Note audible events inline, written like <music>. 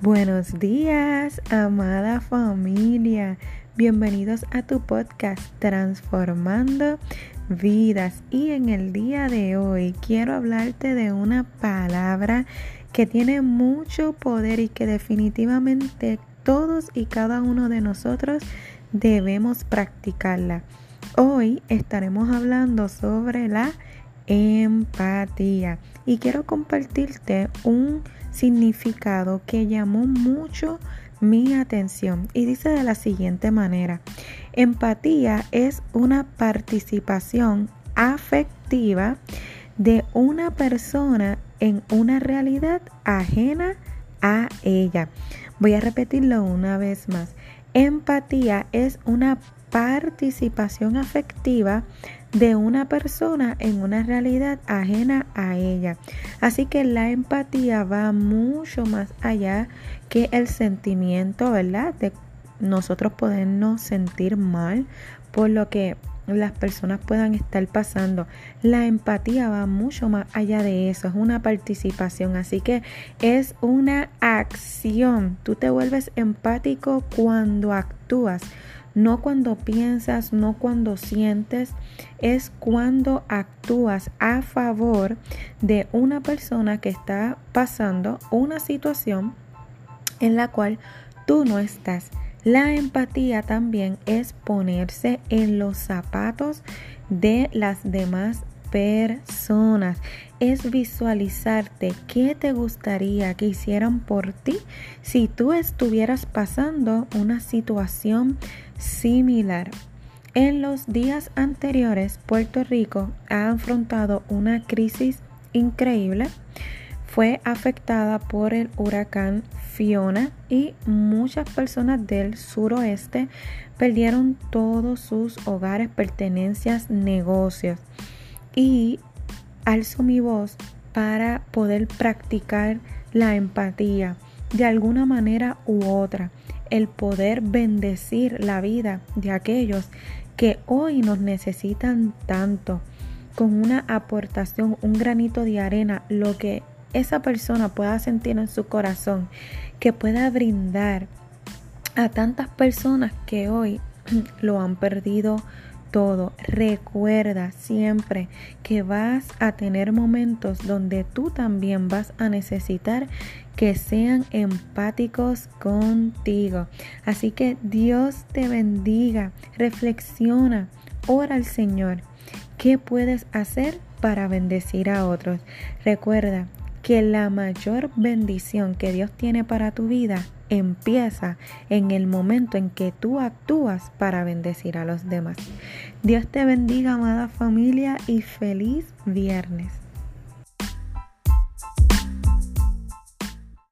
Buenos días, amada familia. Bienvenidos a tu podcast Transformando Vidas. Y en el día de hoy quiero hablarte de una palabra que tiene mucho poder y que definitivamente todos y cada uno de nosotros debemos practicarla. Hoy estaremos hablando sobre la empatía y quiero compartirte un significado que llamó mucho mi atención y dice de la siguiente manera, empatía es una participación afectiva de una persona en una realidad ajena a ella. Voy a repetirlo una vez más. Empatía es una participación afectiva de una persona en una realidad ajena a ella. Así que la empatía va mucho más allá que el sentimiento, ¿verdad? De nosotros podernos sentir mal por lo que las personas puedan estar pasando. La empatía va mucho más allá de eso, es una participación, así que es una acción. Tú te vuelves empático cuando actúas no cuando piensas, no cuando sientes, es cuando actúas a favor de una persona que está pasando una situación en la cual tú no estás. La empatía también es ponerse en los zapatos de las demás personas. Es visualizarte qué te gustaría que hicieran por ti si tú estuvieras pasando una situación similar. En los días anteriores, Puerto Rico ha afrontado una crisis increíble. Fue afectada por el huracán Fiona y muchas personas del suroeste perdieron todos sus hogares, pertenencias, negocios. Y alzo mi voz para poder practicar la empatía de alguna manera u otra, el poder bendecir la vida de aquellos que hoy nos necesitan tanto, con una aportación, un granito de arena, lo que esa persona pueda sentir en su corazón, que pueda brindar a tantas personas que hoy <clears throat> lo han perdido todo. Recuerda siempre que vas a tener momentos donde tú también vas a necesitar que sean empáticos contigo. Así que Dios te bendiga. Reflexiona. Ora al Señor. ¿Qué puedes hacer para bendecir a otros? Recuerda que la mayor bendición que Dios tiene para tu vida empieza en el momento en que tú actúas para bendecir a los demás. Dios te bendiga, amada familia, y feliz viernes.